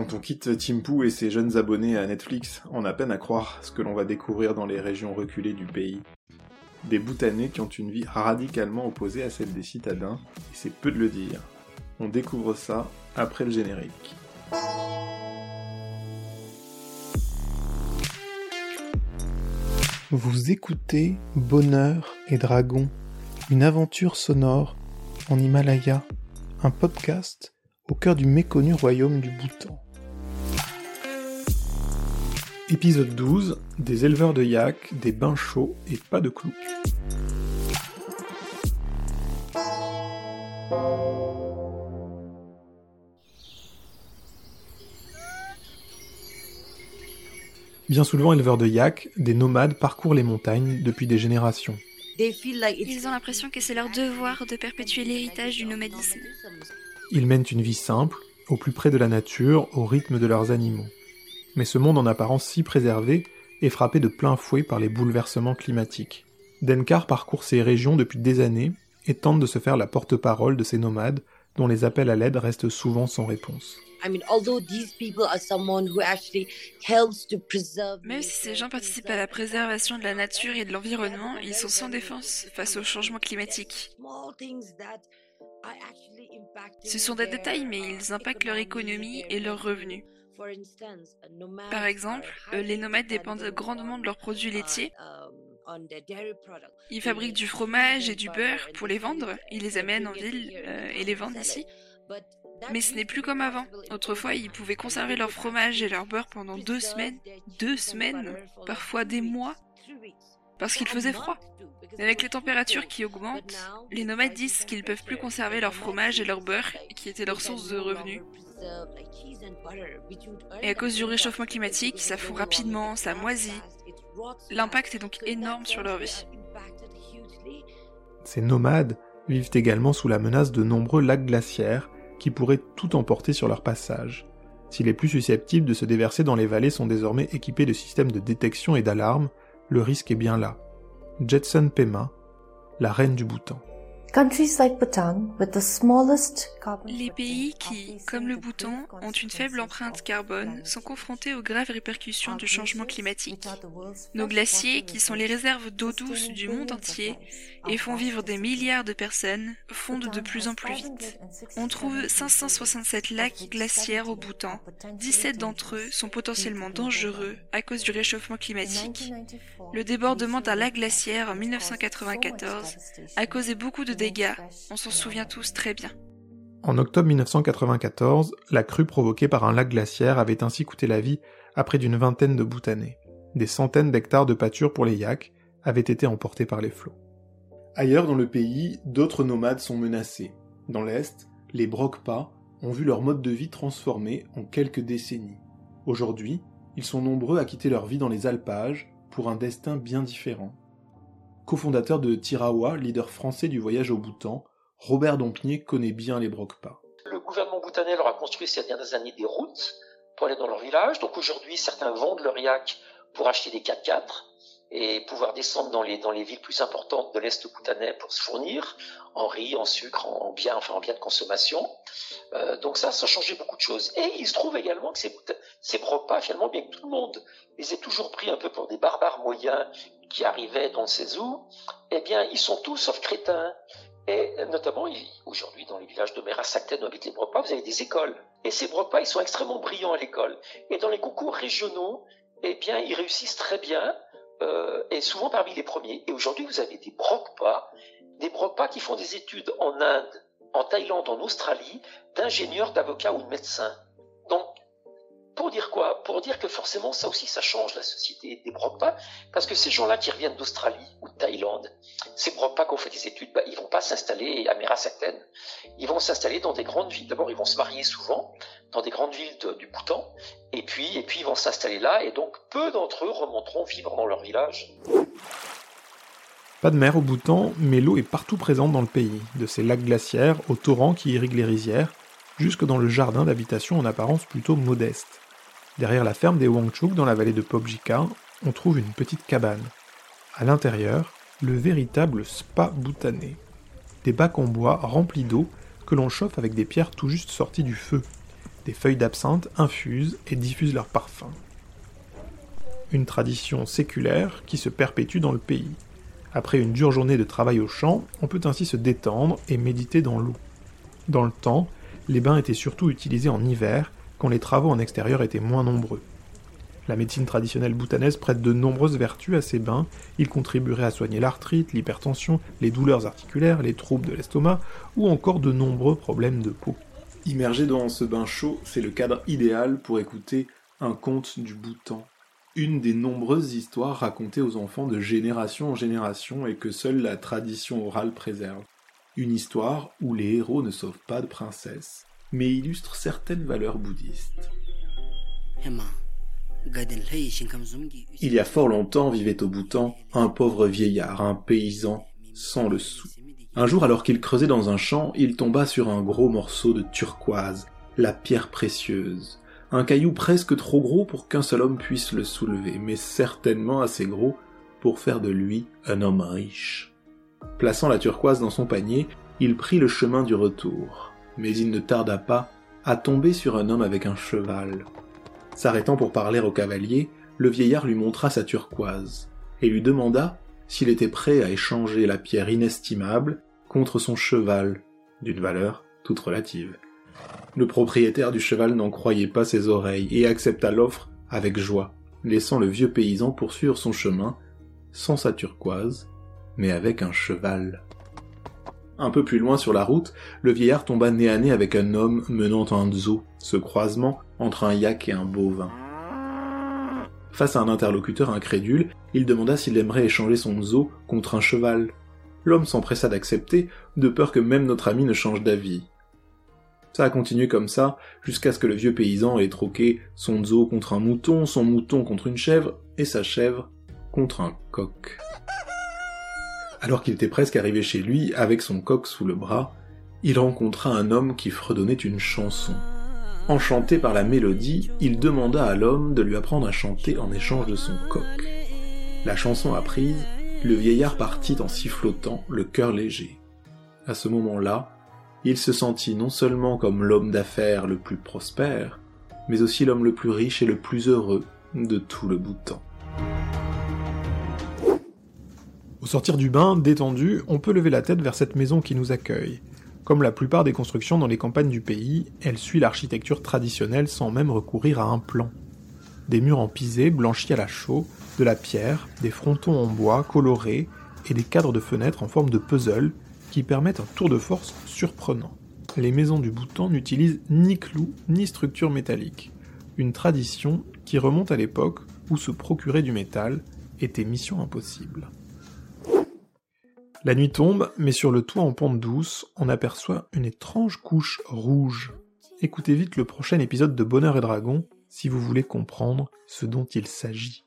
Quand on quitte Timpu et ses jeunes abonnés à Netflix, on a peine à croire ce que l'on va découvrir dans les régions reculées du pays. Des Bhoutanais qui ont une vie radicalement opposée à celle des citadins, et c'est peu de le dire. On découvre ça après le générique. Vous écoutez Bonheur et Dragon, une aventure sonore en Himalaya, un podcast au cœur du méconnu royaume du Bhoutan. Épisode 12 Des éleveurs de yak, des bains chauds et pas de clous. Bien souvent éleveurs de yak, des nomades parcourent les montagnes depuis des générations. Ils ont l'impression que c'est leur devoir de perpétuer l'héritage du nomadisme. Ils mènent une vie simple, au plus près de la nature, au rythme de leurs animaux. Mais ce monde en apparence si préservé est frappé de plein fouet par les bouleversements climatiques. Denkar parcourt ces régions depuis des années et tente de se faire la porte-parole de ces nomades dont les appels à l'aide restent souvent sans réponse. Même si ces gens participent à la préservation de la nature et de l'environnement, ils sont sans défense face au changement climatique. Ce sont des détails, mais ils impactent leur économie et leurs revenus. Par exemple, euh, les nomades dépendent grandement de leurs produits laitiers. Um, Ils fabriquent du fromage et du beurre pour les vendre. Ils les amènent en ville euh, et les vendent ici. Mais ce n'est plus comme avant. Autrefois, ils pouvaient conserver leur fromage et leur beurre pendant deux semaines, deux semaines, parfois des mois, parce qu'il faisait froid. Avec les températures qui augmentent, les nomades disent qu'ils ne peuvent plus conserver leur fromage et leur beurre, qui étaient leur source de revenus. Et à cause du réchauffement climatique, ça fond rapidement, ça moisit. L'impact est donc énorme sur leur vie. Ces nomades vivent également sous la menace de nombreux lacs glaciaires qui pourraient tout emporter sur leur passage. Si les plus susceptibles de se déverser dans les vallées sont désormais équipés de systèmes de détection et d'alarme, le risque est bien là. Jetson Pema, la reine du Bhoutan. Les pays qui, comme le Bhoutan, ont une faible empreinte carbone sont confrontés aux graves répercussions du changement climatique. Nos glaciers, qui sont les réserves d'eau douce du monde entier et font vivre des milliards de personnes, fondent de plus en plus vite. On trouve 567 lacs glaciaires au Bhoutan. 17 d'entre eux sont potentiellement dangereux à cause du réchauffement climatique. Le débordement d'un lac glaciaire en 1994 a causé beaucoup de on s'en souvient tous très bien. En octobre 1994, la crue provoquée par un lac glaciaire avait ainsi coûté la vie à près d'une vingtaine de Bhoutanais. Des centaines d'hectares de pâture pour les yaks avaient été emportés par les flots. Ailleurs dans le pays, d'autres nomades sont menacés. Dans l'Est, les Brokpa ont vu leur mode de vie transformé en quelques décennies. Aujourd'hui, ils sont nombreux à quitter leur vie dans les alpages pour un destin bien différent. Cofondateur de Tirawa, leader français du voyage au Bhoutan, Robert Dompnier connaît bien les Brokpa. Le gouvernement bhoutanais leur a construit ces dernières années des routes pour aller dans leur village. Donc aujourd'hui, certains vendent leur yak pour acheter des 4x4 et pouvoir descendre dans les, dans les villes plus importantes de l'Est bhoutanais pour se fournir en riz, en sucre, en biens, enfin en biens de consommation. Euh, donc ça, ça a changé beaucoup de choses. Et il se trouve également que ces, ces finalement, bien que tout le monde les ait toujours pris un peu pour des barbares moyens qui arrivaient dans ces eaux, eh bien, ils sont tous sauf crétins. Et notamment, aujourd'hui, dans les villages de Sakten où habitent les Brokpa, vous avez des écoles. Et ces Brokpa, ils sont extrêmement brillants à l'école. Et dans les concours régionaux, eh bien, ils réussissent très bien, euh, et souvent parmi les premiers. Et aujourd'hui, vous avez des Brokpa, des Brokpa qui font des études en Inde, en Thaïlande, en Australie, d'ingénieurs, d'avocats ou de médecins. Donc, pour dire quoi? Pour dire que forcément, ça aussi, ça change la société des Brokpa, parce que ces gens-là qui reviennent d'Australie ou de Thaïlande, ces Brokpa qui ont fait des études, bah, ils vont pas s'installer à Merasakten. Ils vont s'installer dans des grandes villes. D'abord, ils vont se marier souvent dans des grandes villes du Bhoutan, et puis, et puis ils vont s'installer là, et donc peu d'entre eux remonteront vivre dans leur village. Pas de mer au Bhoutan, mais l'eau est partout présente dans le pays, de ces lacs glaciaires aux torrents qui irriguent les rizières, jusque dans le jardin d'habitation en apparence plutôt modeste. Derrière la ferme des Wangchuk, dans la vallée de Pobjika, on trouve une petite cabane. À l'intérieur, le véritable spa bhoutanais. Des bacs en bois remplis d'eau que l'on chauffe avec des pierres tout juste sorties du feu. Des feuilles d'absinthe infusent et diffusent leur parfum. Une tradition séculaire qui se perpétue dans le pays. Après une dure journée de travail au champ, on peut ainsi se détendre et méditer dans l'eau. Dans le temps, les bains étaient surtout utilisés en hiver, quand les travaux en extérieur étaient moins nombreux. La médecine traditionnelle bhoutanaise prête de nombreuses vertus à ces bains. Ils contribueraient à soigner l'arthrite, l'hypertension, les douleurs articulaires, les troubles de l'estomac ou encore de nombreux problèmes de peau. Immerger dans ce bain chaud, c'est le cadre idéal pour écouter un conte du Bhoutan. Une des nombreuses histoires racontées aux enfants de génération en génération et que seule la tradition orale préserve. Une histoire où les héros ne sauvent pas de princesse, mais illustrent certaines valeurs bouddhistes. Il y a fort longtemps vivait au Bhoutan un pauvre vieillard, un paysan, sans le sou. Un jour, alors qu'il creusait dans un champ, il tomba sur un gros morceau de turquoise, la pierre précieuse. Un caillou presque trop gros pour qu'un seul homme puisse le soulever, mais certainement assez gros pour faire de lui un homme riche. Plaçant la turquoise dans son panier, il prit le chemin du retour, mais il ne tarda pas à tomber sur un homme avec un cheval. S'arrêtant pour parler au cavalier, le vieillard lui montra sa turquoise, et lui demanda s'il était prêt à échanger la pierre inestimable contre son cheval, d'une valeur toute relative. Le propriétaire du cheval n'en croyait pas ses oreilles et accepta l'offre avec joie, laissant le vieux paysan poursuivre son chemin, sans sa turquoise, mais avec un cheval. Un peu plus loin sur la route, le vieillard tomba nez à nez avec un homme menant un zoo, ce croisement entre un yak et un bovin. Face à un interlocuteur incrédule, il demanda s'il aimerait échanger son zoo contre un cheval. L'homme s'empressa d'accepter, de peur que même notre ami ne change d'avis. Ça a continué comme ça, jusqu'à ce que le vieux paysan ait troqué son zoo contre un mouton, son mouton contre une chèvre, et sa chèvre contre un coq. Alors qu'il était presque arrivé chez lui, avec son coq sous le bras, il rencontra un homme qui fredonnait une chanson. Enchanté par la mélodie, il demanda à l'homme de lui apprendre à chanter en échange de son coq. La chanson apprise, le vieillard partit en sifflotant, le cœur léger. À ce moment-là, il se sentit non seulement comme l'homme d'affaires le plus prospère, mais aussi l'homme le plus riche et le plus heureux de tout le temps. Au sortir du bain, détendu, on peut lever la tête vers cette maison qui nous accueille. Comme la plupart des constructions dans les campagnes du pays, elle suit l'architecture traditionnelle sans même recourir à un plan. Des murs en pisé blanchis à la chaux, de la pierre, des frontons en bois colorés et des cadres de fenêtres en forme de puzzle qui permettent un tour de force surprenant. Les maisons du Bhoutan n'utilisent ni clous ni structure métallique, une tradition qui remonte à l'époque où se procurer du métal était mission impossible. La nuit tombe, mais sur le toit en pente douce, on aperçoit une étrange couche rouge. Écoutez vite le prochain épisode de Bonheur et Dragon si vous voulez comprendre ce dont il s'agit.